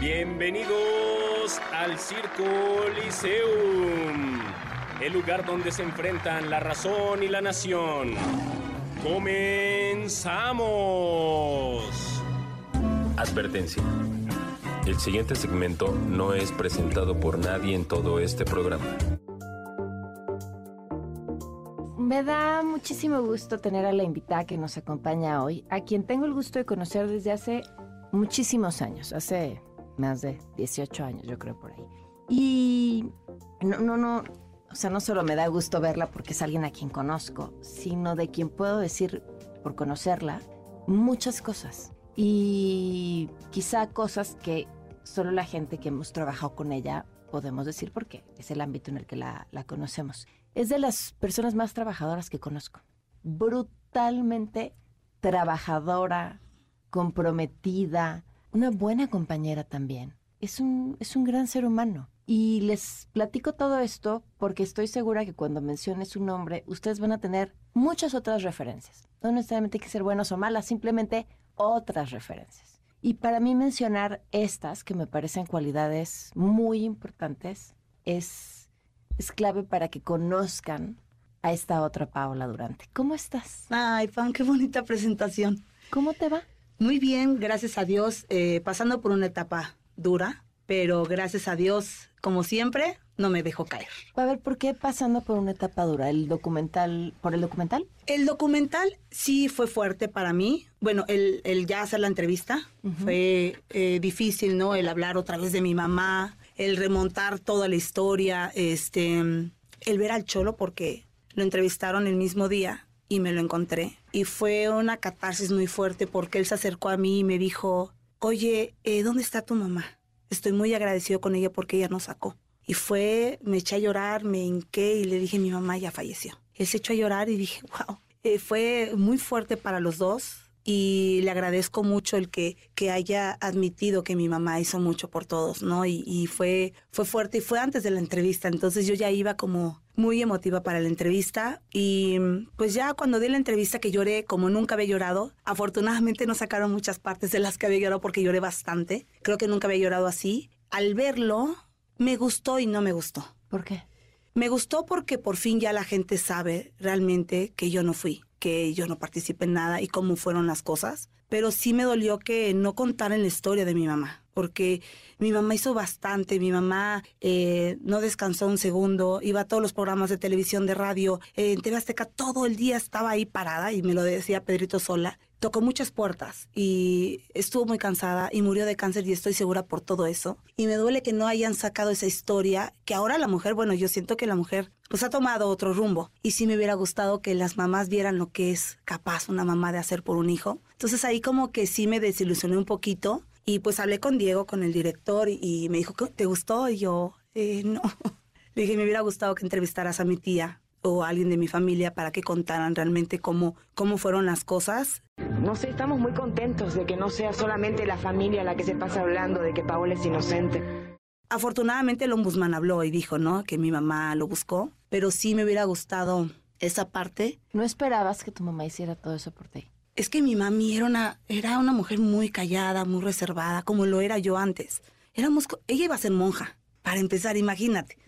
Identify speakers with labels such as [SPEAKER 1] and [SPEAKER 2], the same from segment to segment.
[SPEAKER 1] Bienvenidos al Circo Liceum, el lugar donde se enfrentan la razón y la nación. ¡Comenzamos!
[SPEAKER 2] Advertencia. El siguiente segmento no es presentado por nadie en todo este programa.
[SPEAKER 3] Me da muchísimo gusto tener a la invitada que nos acompaña hoy, a quien tengo el gusto de conocer desde hace muchísimos años, hace más de 18 años, yo creo por ahí. Y no, no, no, o sea, no solo me da gusto verla porque es alguien a quien conozco, sino de quien puedo decir, por conocerla, muchas cosas. Y quizá cosas que solo la gente que hemos trabajado con ella podemos decir porque es el ámbito en el que la, la conocemos. Es de las personas más trabajadoras que conozco. Brutalmente trabajadora, comprometida, una buena compañera también. Es un, es un gran ser humano. Y les platico todo esto porque estoy segura que cuando mencione su nombre, ustedes van a tener muchas otras referencias. No necesariamente hay que ser buenos o malas, simplemente otras referencias. Y para mí mencionar estas, que me parecen cualidades muy importantes, es, es clave para que conozcan a esta otra Paola Durante. ¿Cómo estás?
[SPEAKER 4] Ay, Pam, qué bonita presentación.
[SPEAKER 3] ¿Cómo te va?
[SPEAKER 4] Muy bien, gracias a Dios, eh, pasando por una etapa dura, pero gracias a Dios, como siempre, no me dejó caer.
[SPEAKER 3] A ver, ¿por qué pasando por una etapa dura? ¿El documental, por el documental?
[SPEAKER 4] El documental sí fue fuerte para mí. Bueno, el, el ya hacer la entrevista fue eh, difícil, ¿no? El hablar otra vez de mi mamá, el remontar toda la historia, este, el ver al cholo porque lo entrevistaron el mismo día y me lo encontré. Y fue una catarsis muy fuerte porque él se acercó a mí y me dijo, oye, eh, ¿dónde está tu mamá? Estoy muy agradecido con ella porque ella nos sacó. Y fue, me eché a llorar, me hinqué y le dije, mi mamá ya falleció. Él se echó a llorar y dije, wow. Eh, fue muy fuerte para los dos y le agradezco mucho el que, que haya admitido que mi mamá hizo mucho por todos, ¿no? Y, y fue, fue fuerte y fue antes de la entrevista, entonces yo ya iba como muy emotiva para la entrevista y pues ya cuando di la entrevista que lloré como nunca había llorado, afortunadamente no sacaron muchas partes de las que había llorado porque lloré bastante, creo que nunca había llorado así. Al verlo, me gustó y no me gustó.
[SPEAKER 3] ¿Por qué?
[SPEAKER 4] Me gustó porque por fin ya la gente sabe realmente que yo no fui, que yo no participé en nada y cómo fueron las cosas. Pero sí me dolió que no contaran la historia de mi mamá, porque mi mamá hizo bastante, mi mamá eh, no descansó un segundo, iba a todos los programas de televisión, de radio, eh, en TV Azteca todo el día estaba ahí parada y me lo decía Pedrito Sola. Tocó muchas puertas y estuvo muy cansada y murió de cáncer y estoy segura por todo eso. Y me duele que no hayan sacado esa historia, que ahora la mujer, bueno, yo siento que la mujer pues ha tomado otro rumbo. Y sí me hubiera gustado que las mamás vieran lo que es capaz una mamá de hacer por un hijo. Entonces ahí como que sí me desilusioné un poquito y pues hablé con Diego, con el director y, y me dijo, ¿te gustó? Y yo, eh, no. Le dije, me hubiera gustado que entrevistaras a mi tía o a alguien de mi familia para que contaran realmente cómo, cómo fueron las cosas.
[SPEAKER 5] No sé, estamos muy contentos de que no sea solamente la familia la que se pasa hablando de que Paola es inocente.
[SPEAKER 4] Afortunadamente el ombudsman habló y dijo, ¿no? Que mi mamá lo buscó, pero sí me hubiera gustado esa parte.
[SPEAKER 3] ¿No esperabas que tu mamá hiciera todo eso por ti?
[SPEAKER 4] Es que mi mami era una, era una mujer muy callada, muy reservada, como lo era yo antes. Éramos, ella iba a ser monja, para empezar, imagínate.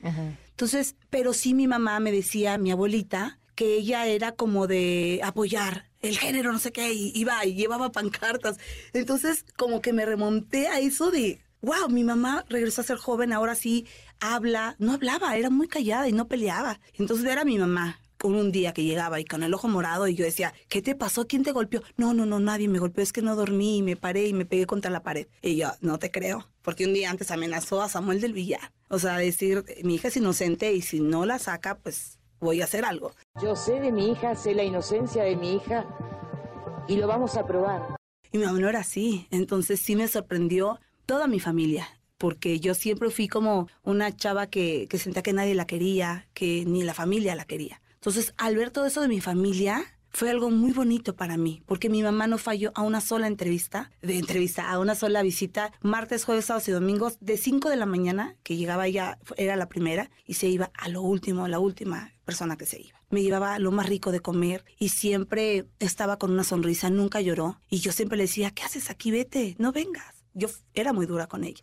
[SPEAKER 4] Entonces, pero sí mi mamá me decía, mi abuelita, que ella era como de apoyar el género, no sé qué, y iba y llevaba pancartas. Entonces, como que me remonté a eso de, wow, mi mamá regresó a ser joven, ahora sí habla. No hablaba, era muy callada y no peleaba. Entonces, ver a mi mamá un día que llegaba y con el ojo morado y yo decía, ¿qué te pasó? ¿Quién te golpeó? No, no, no, nadie me golpeó, es que no dormí y me paré y me pegué contra la pared. Y yo, no te creo, porque un día antes amenazó a Samuel del Villar. O sea, decir, mi hija es inocente y si no la saca, pues voy a hacer algo.
[SPEAKER 5] Yo sé de mi hija, sé la inocencia de mi hija y lo vamos a probar.
[SPEAKER 4] Y mi mamá no era así. Entonces sí me sorprendió toda mi familia porque yo siempre fui como una chava que, que sentía que nadie la quería, que ni la familia la quería. Entonces, al ver todo eso de mi familia, fue algo muy bonito para mí, porque mi mamá no falló a una sola entrevista, de entrevista, a una sola visita, martes, jueves, sábados y domingos, de 5 de la mañana, que llegaba ella, era la primera, y se iba a lo último, la última persona que se iba. Me llevaba lo más rico de comer y siempre estaba con una sonrisa, nunca lloró. Y yo siempre le decía, ¿qué haces aquí? Vete, no vengas yo era muy dura con ella.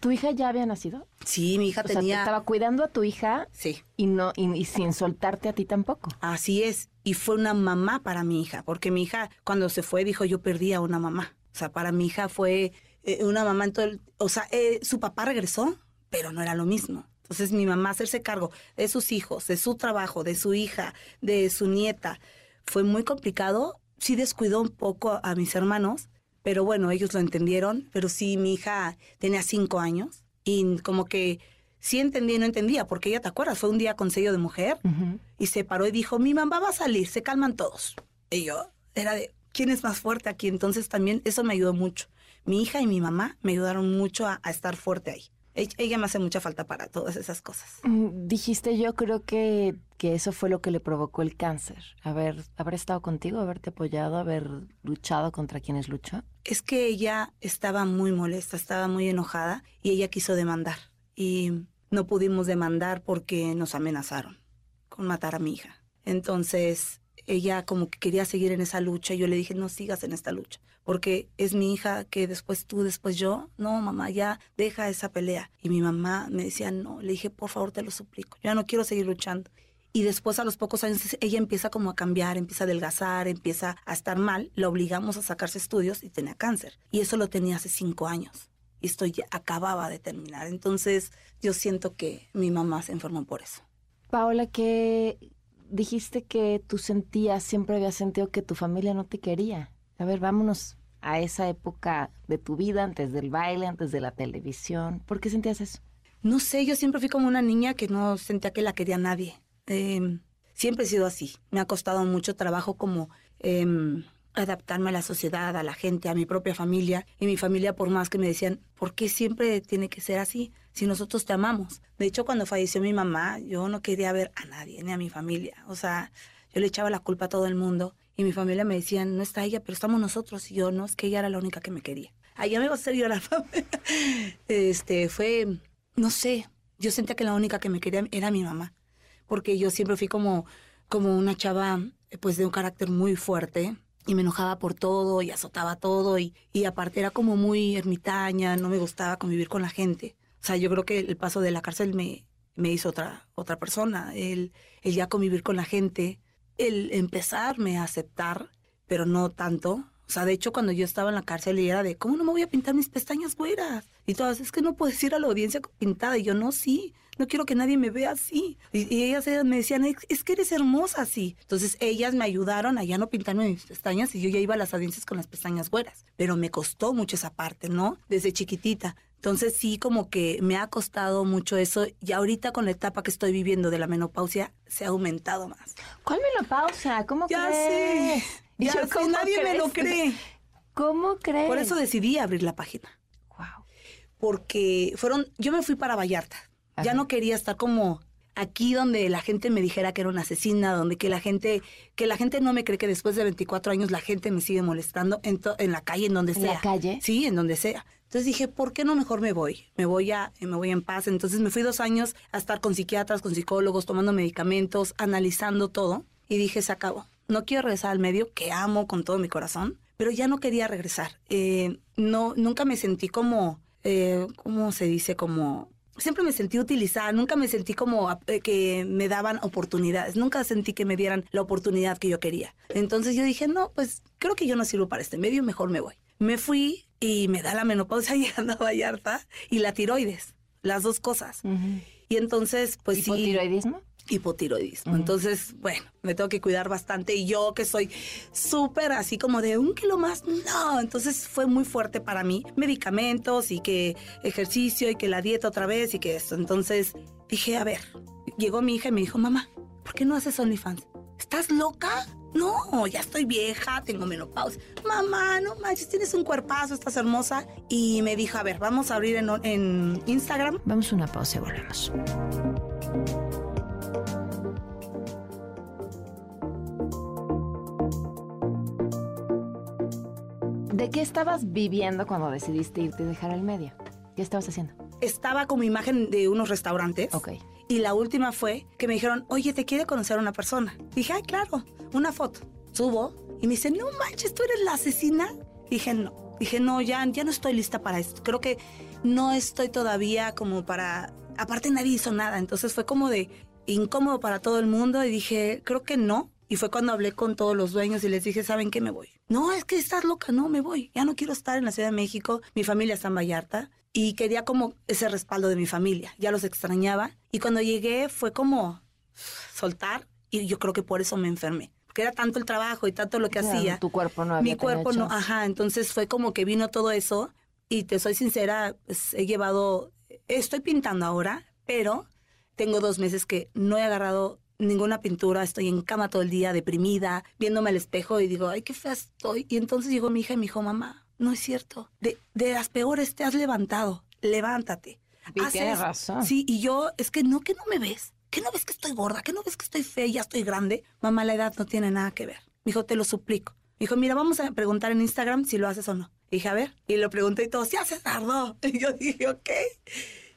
[SPEAKER 3] ¿Tu hija ya había nacido?
[SPEAKER 4] Sí, mi hija
[SPEAKER 3] o
[SPEAKER 4] tenía.
[SPEAKER 3] Sea, estaba cuidando a tu hija.
[SPEAKER 4] Sí.
[SPEAKER 3] Y no y, sin soltarte a ti tampoco.
[SPEAKER 4] Así es. Y fue una mamá para mi hija, porque mi hija cuando se fue dijo yo perdí a una mamá. O sea, para mi hija fue eh, una mamá en todo el, o sea, eh, su papá regresó, pero no era lo mismo. Entonces mi mamá hacerse cargo de sus hijos, de su trabajo, de su hija, de su nieta, fue muy complicado. Sí descuidó un poco a mis hermanos, pero bueno, ellos lo entendieron, pero sí, mi hija tenía cinco años y como que sí entendía y no entendía, porque ella, ¿te acuerdas? Fue un día con sello de mujer y se paró y dijo, mi mamá va a salir, se calman todos. Y yo, era de, ¿quién es más fuerte aquí? Entonces también eso me ayudó mucho. Mi hija y mi mamá me ayudaron mucho a estar fuerte ahí. Ella me hace mucha falta para todas esas cosas.
[SPEAKER 3] Mm, dijiste, yo creo que, que eso fue lo que le provocó el cáncer. Haber, haber estado contigo, haberte apoyado, haber luchado contra quienes luchó.
[SPEAKER 4] Es que ella estaba muy molesta, estaba muy enojada y ella quiso demandar. Y no pudimos demandar porque nos amenazaron con matar a mi hija. Entonces ella como que quería seguir en esa lucha y yo le dije, no sigas en esta lucha, porque es mi hija que después tú, después yo, no, mamá, ya deja esa pelea. Y mi mamá me decía, no, le dije, por favor, te lo suplico, ya no quiero seguir luchando. Y después a los pocos años ella empieza como a cambiar, empieza a adelgazar, empieza a estar mal, la obligamos a sacarse estudios y tenía cáncer. Y eso lo tenía hace cinco años. Y esto ya acababa de terminar. Entonces yo siento que mi mamá se enfermó por eso.
[SPEAKER 3] Paola, ¿qué, dijiste que tú sentías, siempre habías sentido que tu familia no te quería. A ver, vámonos a esa época de tu vida, antes del baile, antes de la televisión. ¿Por qué sentías eso?
[SPEAKER 4] No sé, yo siempre fui como una niña que no sentía que la quería nadie. Em, siempre he sido así. Me ha costado mucho trabajo como em, adaptarme a la sociedad, a la gente, a mi propia familia. Y mi familia, por más que me decían, ¿por qué siempre tiene que ser así? Si nosotros te amamos. De hecho, cuando falleció mi mamá, yo no quería ver a nadie, ni a mi familia. O sea, yo le echaba la culpa a todo el mundo. Y mi familia me decían, no está ella, pero estamos nosotros. Y yo, no, es que ella era la única que me quería. Allá me va a hacer llorar. este, fue, no sé, yo sentía que la única que me quería era mi mamá. Porque yo siempre fui como, como una chava, pues, de un carácter muy fuerte y me enojaba por todo y azotaba todo y, y aparte era como muy ermitaña, no me gustaba convivir con la gente. O sea, yo creo que el paso de la cárcel me, me hizo otra, otra persona, el, el ya convivir con la gente, el empezarme a aceptar, pero no tanto. O sea, de hecho, cuando yo estaba en la cárcel y era de, ¿cómo no me voy a pintar mis pestañas fuera? Y todas, es que no puedes ir a la audiencia pintada. Y yo, no, sí, no quiero que nadie me vea así. Y, ellas, me decían, es que eres hermosa así. Entonces ellas me ayudaron a ya no pintarme mis pestañas y yo ya iba a las audiencias con las pestañas güeras. Pero me costó mucho esa parte, ¿no? Desde chiquitita. Entonces sí, como que me ha costado mucho eso y ahorita con la etapa que estoy viviendo de la menopausia se ha aumentado más.
[SPEAKER 3] ¿Cuál menopausia? ¿Cómo
[SPEAKER 4] ya
[SPEAKER 3] crees?
[SPEAKER 4] Sé, ya sé, nadie me lo cree.
[SPEAKER 3] ¿Cómo crees?
[SPEAKER 4] Por eso decidí abrir la página.
[SPEAKER 3] Wow.
[SPEAKER 4] Porque fueron, yo me fui para Vallarta ya no quería estar como aquí donde la gente me dijera que era una asesina, donde que la gente, que la gente no me cree que después de 24 años la gente me sigue molestando en, en la calle, en donde sea.
[SPEAKER 3] ¿En la calle?
[SPEAKER 4] Sí, en donde sea. Entonces dije, ¿por qué no mejor me voy? Me voy a, me voy en paz. Entonces me fui dos años a estar con psiquiatras, con psicólogos, tomando medicamentos, analizando todo. Y dije, se acabó. No quiero regresar al medio, que amo con todo mi corazón, pero ya no quería regresar. Eh, no, nunca me sentí como, eh, ¿cómo se dice? Como siempre me sentí utilizada, nunca me sentí como eh, que me daban oportunidades, nunca sentí que me dieran la oportunidad que yo quería. Entonces yo dije, no, pues creo que yo no sirvo para este medio, mejor me voy. Me fui y me da la menopausia llegando a Vallarta y la tiroides, las dos cosas. Y entonces, pues sí.
[SPEAKER 3] ¿Hipotiroidismo?
[SPEAKER 4] Hipotiroidismo. Entonces, bueno, me tengo que cuidar bastante y yo que soy súper así como de un kilo más, no, entonces fue muy fuerte para mí. Medicamentos y que ejercicio y que la dieta otra vez y que esto. Entonces dije, a ver, llegó mi hija y me dijo, mamá, ¿por qué no haces OnlyFans? ¿Estás loca? No, ya estoy vieja, tengo menopausia. Mamá, no manches, tienes un cuerpazo, estás hermosa. Y me dijo, a ver, vamos a abrir en, en Instagram.
[SPEAKER 3] Vamos a una pausa y volvemos. ¿De qué estabas viviendo cuando decidiste irte y dejar el medio? ¿Qué estabas haciendo?
[SPEAKER 4] Estaba como imagen de unos restaurantes.
[SPEAKER 3] Ok.
[SPEAKER 4] Y la última fue que me dijeron, oye, te quiere conocer una persona. Dije, ay, claro, una foto. Subo y me dice, no manches, ¿tú eres la asesina? Dije, no. Dije, no, ya, ya no estoy lista para esto. Creo que no estoy todavía como para... Aparte nadie hizo nada, entonces fue como de incómodo para todo el mundo y dije, creo que no. Y fue cuando hablé con todos los dueños y les dije, ¿saben qué? Me voy. No, es que estás loca, no, me voy. Ya no quiero estar en la Ciudad de México. Mi familia está en Vallarta y quería como ese respaldo de mi familia. Ya los extrañaba. Y cuando llegué fue como soltar y yo creo que por eso me enfermé. Porque era tanto el trabajo y tanto lo que hacía.
[SPEAKER 3] Tu cuerpo no había
[SPEAKER 4] Mi cuerpo no, ajá. Entonces fue como que vino todo eso y te soy sincera, pues, he llevado, estoy pintando ahora, pero tengo dos meses que no he agarrado ninguna pintura, estoy en cama todo el día, deprimida, viéndome al espejo y digo, ay, qué fea estoy. Y entonces llegó mi hija y me dijo, mamá, no es cierto. De, de las peores te has levantado, levántate.
[SPEAKER 3] Y tienes razón.
[SPEAKER 4] Sí, y yo, es que no, que no me ves. ¿Qué no ves que estoy gorda? ¿Qué no ves que estoy fea y ya estoy grande? Mamá, la edad no tiene nada que ver. Me dijo, te lo suplico. Me dijo, mira, vamos a preguntar en Instagram si lo haces o no. dije, a ver. Y lo pregunté y todo, ya se tardó. Y yo dije, ok.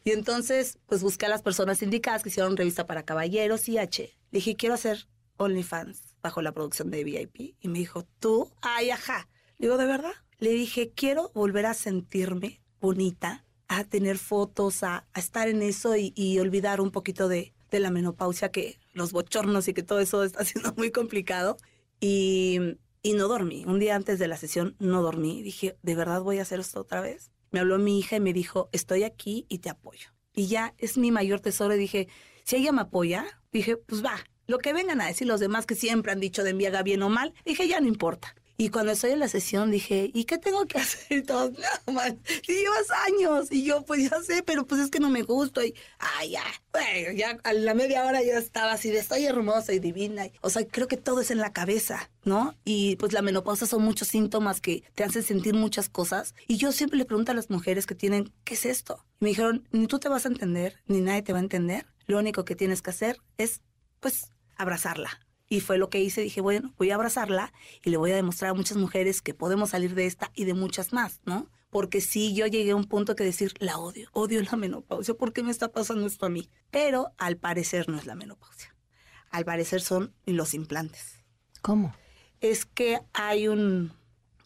[SPEAKER 4] Y entonces, pues busqué a las personas indicadas que hicieron revista para caballeros y H. Le dije, quiero hacer OnlyFans bajo la producción de VIP. Y me dijo, ¿tú? Ay, ajá. Le digo, ¿de verdad? Le dije, quiero volver a sentirme bonita, a tener fotos, a, estar en eso y, y, olvidar un poquito de, de la menopausia, que los bochornos y que todo eso está siendo muy complicado. Y, y no dormí. Un día antes de la sesión no dormí. Dije, ¿de verdad voy a hacer esto otra vez? Me habló mi hija y me dijo, estoy aquí y te apoyo. Y ya es mi mayor tesoro. Y dije, si ella me apoya, dije, pues va. Lo que vengan a decir los demás que siempre han dicho de mi haga bien o mal, dije, ya no importa. Y cuando estoy en la sesión dije, ¿y qué tengo que hacer? Y todos, no, man, si llevas años. Y yo, pues ya sé, pero pues es que no me gusta. Y, ay, ya, ya a la media hora yo estaba así de, estoy hermosa y divina. O sea, creo que todo es en la cabeza, ¿no? Y pues la menopausa son muchos síntomas que te hacen sentir muchas cosas. Y yo siempre le pregunto a las mujeres que tienen, ¿qué es esto? Y me dijeron, ni tú te vas a entender, ni nadie te va a entender. Lo único que tienes que hacer es, pues, abrazarla. Y fue lo que hice, dije, bueno, voy a abrazarla y le voy a demostrar a muchas mujeres que podemos salir de esta y de muchas más, ¿no? Porque sí, yo llegué a un punto que decir, la odio, odio la menopausia, ¿por qué me está pasando esto a mí? Pero al parecer no es la menopausia. Al parecer son los implantes.
[SPEAKER 3] ¿Cómo?
[SPEAKER 4] Es que hay un,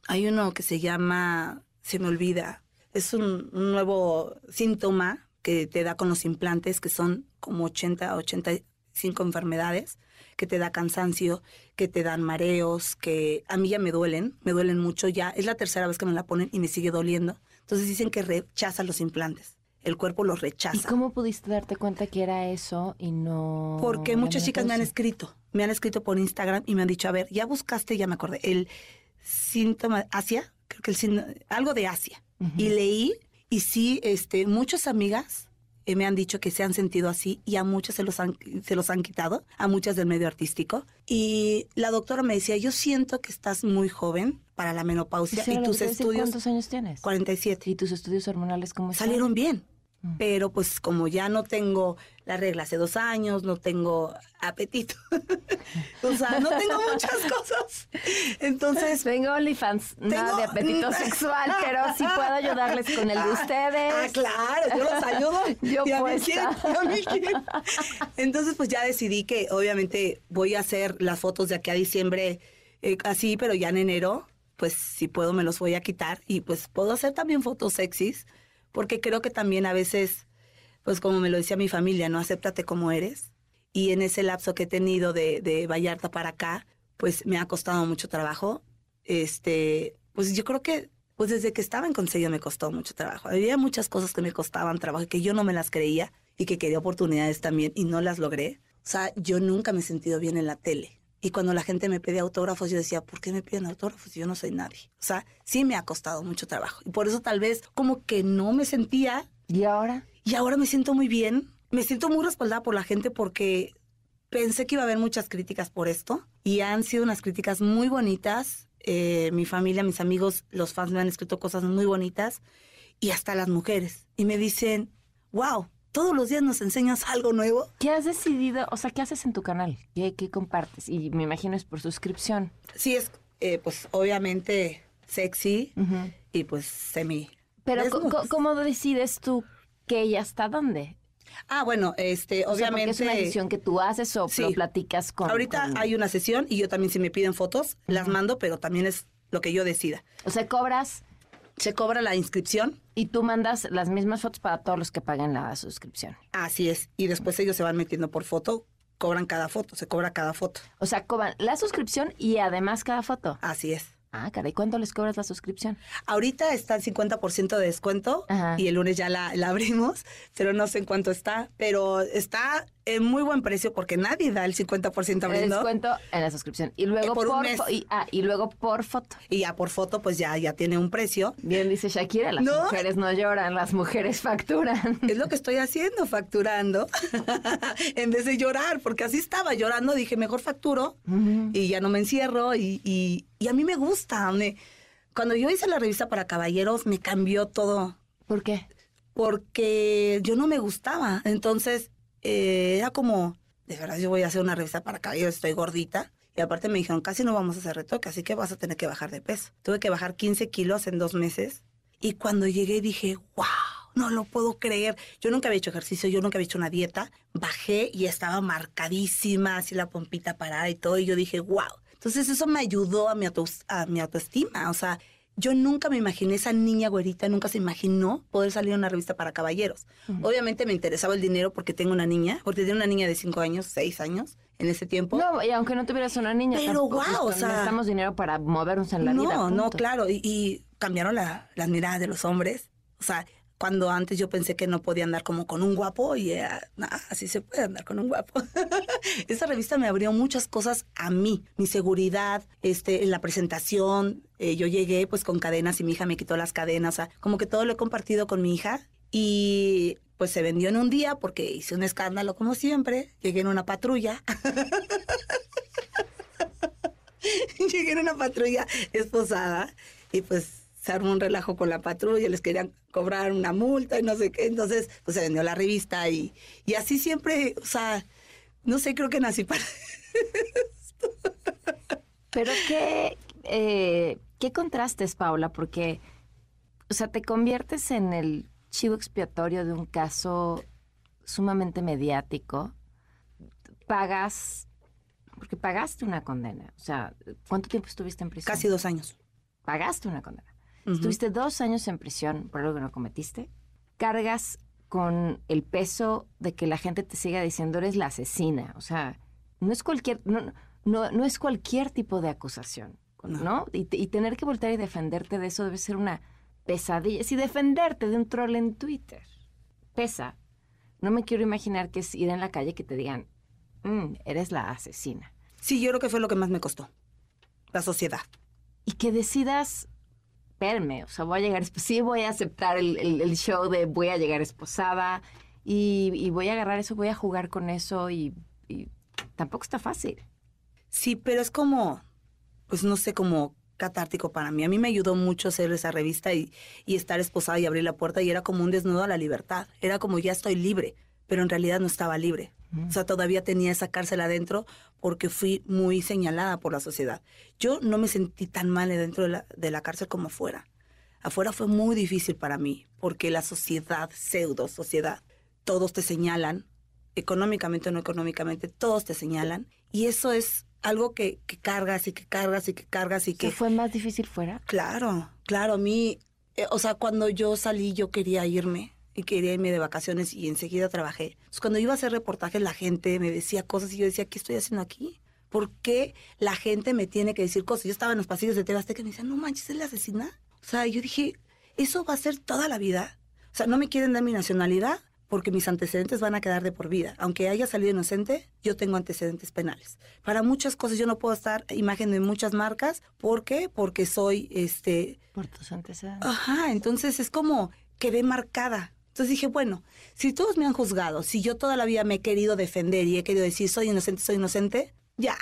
[SPEAKER 4] hay uno que se llama, se me olvida, es un, un nuevo síntoma que te da con los implantes, que son como 80, 85 enfermedades que te da cansancio, que te dan mareos, que a mí ya me duelen, me duelen mucho ya. Es la tercera vez que me la ponen y me sigue doliendo. Entonces dicen que rechaza los implantes. El cuerpo los rechaza.
[SPEAKER 3] ¿Y cómo pudiste darte cuenta que era eso y no...?
[SPEAKER 4] Porque muchas chicas me han escrito, me han escrito por Instagram y me han dicho, a ver, ya buscaste, ya me acordé, el síntoma Asia, creo que el síntoma, algo de Asia. Uh -huh. Y leí y sí, este, muchas amigas eh, me han dicho que se han sentido así y a muchas se los, han, se los han quitado, a muchas del medio artístico. Y la doctora me decía, yo siento que estás muy joven para la menopausia y tus estudios...
[SPEAKER 3] ¿Cuántos años tienes?
[SPEAKER 4] 47.
[SPEAKER 3] ¿Y tus estudios hormonales cómo están?
[SPEAKER 4] Salieron bien.
[SPEAKER 3] Mm.
[SPEAKER 4] Pero pues como ya no tengo la regla hace dos años, no tengo apetito, o sea, no tengo muchas cosas. Entonces,
[SPEAKER 3] Tengo OnlyFans, nada de apetito sexual, pero sí puedo ayudarles con el de ustedes.
[SPEAKER 4] Ah, claro, yo los ayudo.
[SPEAKER 3] Yo
[SPEAKER 4] Y a mí y a mí. Entonces, pues ya decidí que obviamente voy a hacer las fotos de aquí a diciembre eh, así, pero ya en enero, pues si puedo me los voy a quitar y pues puedo hacer también fotos sexys, porque creo que también a veces, pues como me lo decía mi familia, no acéptate como eres. Y en ese lapso que he tenido de, de Vallarta para acá, pues me ha costado mucho trabajo. Este, pues yo creo que pues desde que estaba en Consejo me costó mucho trabajo. Había muchas cosas que me costaban trabajo que yo no me las creía y que quería oportunidades también y no las logré. O sea, yo nunca me he sentido bien en la tele. Y cuando la gente me pedía autógrafos, yo decía, ¿por qué me piden autógrafos yo no soy nadie? O sea, sí me ha costado mucho trabajo. Y por eso tal vez como que no me sentía
[SPEAKER 3] ¿Y ahora?
[SPEAKER 4] y ahora me siento muy bien. Me siento muy respaldada por la gente porque pensé que iba a haber muchas críticas por esto y han sido unas críticas muy bonitas. Eh, mi familia, mis amigos, los fans me han escrito cosas muy bonitas y hasta las mujeres. Y me dicen, wow, todos los días nos enseñas algo nuevo.
[SPEAKER 3] ¿Qué has decidido? O sea, ¿qué haces en tu canal? ¿Qué, qué compartes? Y me imagino es por suscripción.
[SPEAKER 4] Sí, es eh, pues obviamente sexy y pues semi.
[SPEAKER 3] Pero ¿cómo decides tú que ella está dónde?
[SPEAKER 4] Ah, bueno, este,
[SPEAKER 3] O sea, porque
[SPEAKER 4] obviamente.
[SPEAKER 3] es una decisión que tú haces o
[SPEAKER 4] Sí.
[SPEAKER 3] lo platicas con...
[SPEAKER 4] Ahorita
[SPEAKER 3] con-
[SPEAKER 4] hay una sesión y yo también si me piden fotos, las mando, pero también es lo que yo decida.
[SPEAKER 3] O sea, cobras
[SPEAKER 4] Se cobra la inscripción,
[SPEAKER 3] y tú mandas las mismas fotos para todos los que paguen la suscripción.
[SPEAKER 4] así es, y después ellos se van metiendo por foto, cobran cada foto, se cobra cada foto,
[SPEAKER 3] O sea, cobran la suscripción y además cada foto.
[SPEAKER 4] así es.
[SPEAKER 3] Ah, caray, ¿cuánto les cobras la suscripción?
[SPEAKER 4] Ahorita está el 50% de descuento
[SPEAKER 3] Ajá.
[SPEAKER 4] y el lunes ya la, la abrimos, pero no sé en cuánto está, pero está en muy buen precio porque nadie da el 50%
[SPEAKER 3] El
[SPEAKER 4] abriendo.
[SPEAKER 3] descuento en la suscripción. Y luego
[SPEAKER 4] Eh, por
[SPEAKER 3] por,
[SPEAKER 4] mes.
[SPEAKER 3] fo- y, ah, y luego por foto.
[SPEAKER 4] Y ya por foto pues ya, ya tiene un precio.
[SPEAKER 3] Bien dice Shakira, las
[SPEAKER 4] No.
[SPEAKER 3] mujeres no lloran, las mujeres facturan.
[SPEAKER 4] Es lo que estoy haciendo, facturando, en vez de llorar, porque así estaba llorando, dije, mejor facturo y ya no me encierro y, y- y a mí me gusta. me- cuando yo hice la revista para caballeros me cambió todo,
[SPEAKER 3] ¿Por qué?
[SPEAKER 4] porque yo no me gustaba. Entonces eh, era como, de verdad yo voy a hacer una revista para caballeros, estoy gordita. Y aparte me dijeron, casi no vamos a hacer retoque, así que vas a tener que bajar de peso. Tuve que bajar 15 kilos en dos meses. Y cuando llegué dije, wow, no lo puedo creer. Yo nunca había hecho ejercicio, yo nunca había hecho una dieta. Bajé y estaba marcadísima, así la pompita parada y todo. Y yo dije, wow. Entonces eso me ayudó a mi, autos- a mi autoestima. O sea, yo nunca me imaginé esa niña güerita, nunca se imaginó poder salir en una revista para caballeros. Obviamente me interesaba el dinero porque tengo una niña, porque tenía una niña de 5 años, 6 años en ese tiempo.
[SPEAKER 3] No, y aunque no tuvieras una niña,
[SPEAKER 4] Pero,
[SPEAKER 3] pues,
[SPEAKER 4] o sea-
[SPEAKER 3] necesitamos dinero para movernos en la
[SPEAKER 4] no,
[SPEAKER 3] vida.
[SPEAKER 4] no,
[SPEAKER 3] punto.
[SPEAKER 4] claro. Y, y cambiaron la- las miradas de los hombres. O sea, cuando antes yo pensé que no podía andar como con un guapo, y era, "Nah, así se puede andar con un guapo. Esa revista me abrió muchas cosas a mí, mi seguridad, este, la presentación. eh, yo llegué pues con cadenas y mi hija me quitó las cadenas. Como que todo lo he compartido con mi hija. Y pues se vendió en un día porque hice un escándalo como siempre. Llegué en una patrulla. Llegué en una patrulla esposada y pues se armó un relajo con la patrulla, les querían cobrar una multa y no sé qué. Entonces, pues se vendió la revista y, y así siempre, o sea, no sé, creo que nací para...
[SPEAKER 3] Pero qué, eh, qué contrastes, Paula, porque, o sea, te conviertes en el chivo expiatorio de un caso sumamente mediático. Pagas, porque pagaste una condena. O sea, ¿cuánto tiempo estuviste en prisión?
[SPEAKER 4] Casi dos años.
[SPEAKER 3] Pagaste una condena. Estuviste dos años en prisión por algo que no cometiste. Cargas con el peso de que la gente te siga diciendo eres la asesina. O sea, no es cualquier, no, no, no es cualquier tipo de acusación, ¿no?
[SPEAKER 4] No.
[SPEAKER 3] Y, te- y tener que voltear y defenderte de eso debe ser una pesadilla. Si defenderte de un troll en Twitter pesa, no me quiero imaginar que es ir en la calle que te digan, "Mm, eres la asesina.
[SPEAKER 4] Sí, yo creo que fue lo que más me costó. La sociedad.
[SPEAKER 3] y que decidas, verme, o sea, voy a llegar, sí voy a aceptar el, show de voy a llegar esposada y, y voy a agarrar eso, voy a jugar con eso y, y tampoco está fácil.
[SPEAKER 4] Sí, pero es como, pues no sé, como catártico para mí. A mí me ayudó mucho hacer esa revista y, y estar esposada y abrir la puerta y era como un desnudo a la libertad. Era como ya estoy libre, pero en realidad no estaba libre. O sea, todavía tenía esa cárcel adentro porque fui muy señalada por la sociedad. Yo no me sentí tan mal dentro de la, de la cárcel como afuera. Afuera fue muy difícil para mí porque la sociedad, pseudo sociedad, todos te señalan, económicamente o no económicamente, todos te señalan. Y eso es algo que, que cargas y que cargas y que cargas y
[SPEAKER 3] ¿Qué
[SPEAKER 4] que...
[SPEAKER 3] fue más difícil fuera?
[SPEAKER 4] Claro, claro, a mí, eh, o sea, cuando yo salí yo quería irme y quería irme de vacaciones y enseguida trabajé. Entonces, cuando iba a hacer reportajes la gente me decía cosas y yo decía, ¿qué estoy haciendo aquí? ¿Por qué la gente me tiene que decir cosas? Yo estaba en los pasillos de TV Azteca y me decían, no manches, ¿es la asesina? O sea, yo dije, ¿eso va a ser toda la vida? O sea, no me quieren dar mi nacionalidad porque mis antecedentes van a quedar de por vida. Aunque haya salido inocente, yo tengo antecedentes penales. Para muchas cosas yo no puedo estar imagen de muchas marcas. ¿Por qué? Porque soy, este,
[SPEAKER 3] Por tus antecedentes.
[SPEAKER 4] Ajá, entonces es como quedé marcada. Entonces dije, bueno, si todos me han juzgado, si yo toda la vida me he querido defender y he querido decir soy inocente, soy inocente, ya,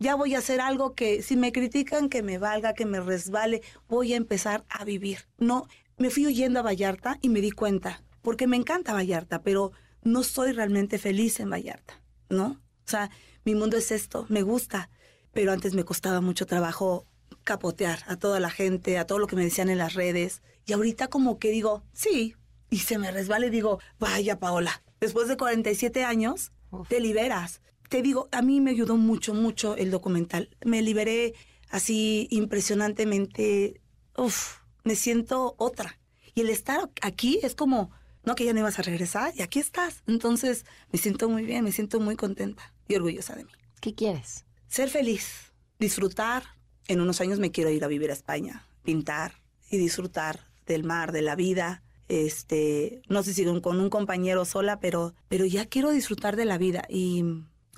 [SPEAKER 4] ya voy a hacer algo que si me critican, que me valga, que me resbale, voy a empezar a vivir. No, me fui huyendo a Vallarta y me di cuenta, porque me encanta Vallarta, pero no soy realmente feliz en Vallarta, ¿no? O sea, mi mundo es esto, me gusta, pero antes me costaba mucho trabajo capotear a toda la gente, a todo lo que me decían en las redes. Y ahorita como que digo, sí, y se me resbala y digo, vaya Paola, después de 47 años, te liberas. Te digo, a mí me ayudó mucho, mucho el documental. Me liberé así impresionantemente, uf, me siento otra. Y el estar aquí es como, no que ya no ibas a regresar y aquí estás. Entonces me siento muy bien, me siento muy contenta y orgullosa de mí.
[SPEAKER 3] ¿Qué quieres?
[SPEAKER 4] Ser feliz, disfrutar. En unos años me quiero ir a vivir a España, pintar y disfrutar del mar, de la vida. Este, no sé si con un compañero sola, pero, pero ya quiero disfrutar de la vida y,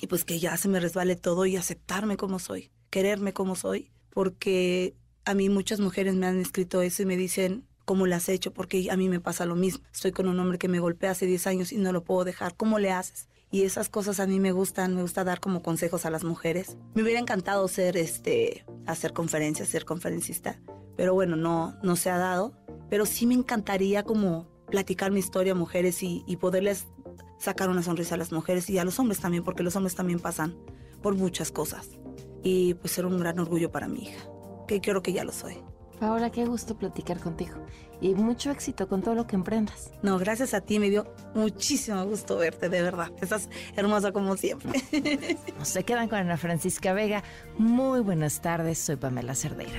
[SPEAKER 4] pues que ya se me resbale todo y aceptarme como soy, quererme como soy, porque a mí muchas mujeres me han escrito eso y me dicen, ¿cómo le has hecho? Porque a mí me pasa lo mismo. Estoy con un hombre que me golpea hace 10 años y no lo puedo dejar. ¿Cómo le haces? Y esas cosas a mí me gustan, me gusta dar como consejos a las mujeres. Me hubiera encantado ser, este, hacer conferencias, ser conferencista, pero bueno, no, no se ha dado. Pero sí me encantaría como platicar mi historia a mujeres y, y poderles sacar una sonrisa a las mujeres y a los hombres también, porque los hombres también pasan por muchas cosas. Y pues ser un gran orgullo para mi hija, que creo que ya lo soy.
[SPEAKER 3] Paola, qué gusto platicar contigo. Y mucho éxito con todo lo que emprendas.
[SPEAKER 4] No, gracias a ti me dio muchísimo gusto verte, de verdad. Estás hermosa como siempre.
[SPEAKER 3] Se quedan con Ana Francisca Vega. Muy buenas tardes, soy Pamela Cerdeira.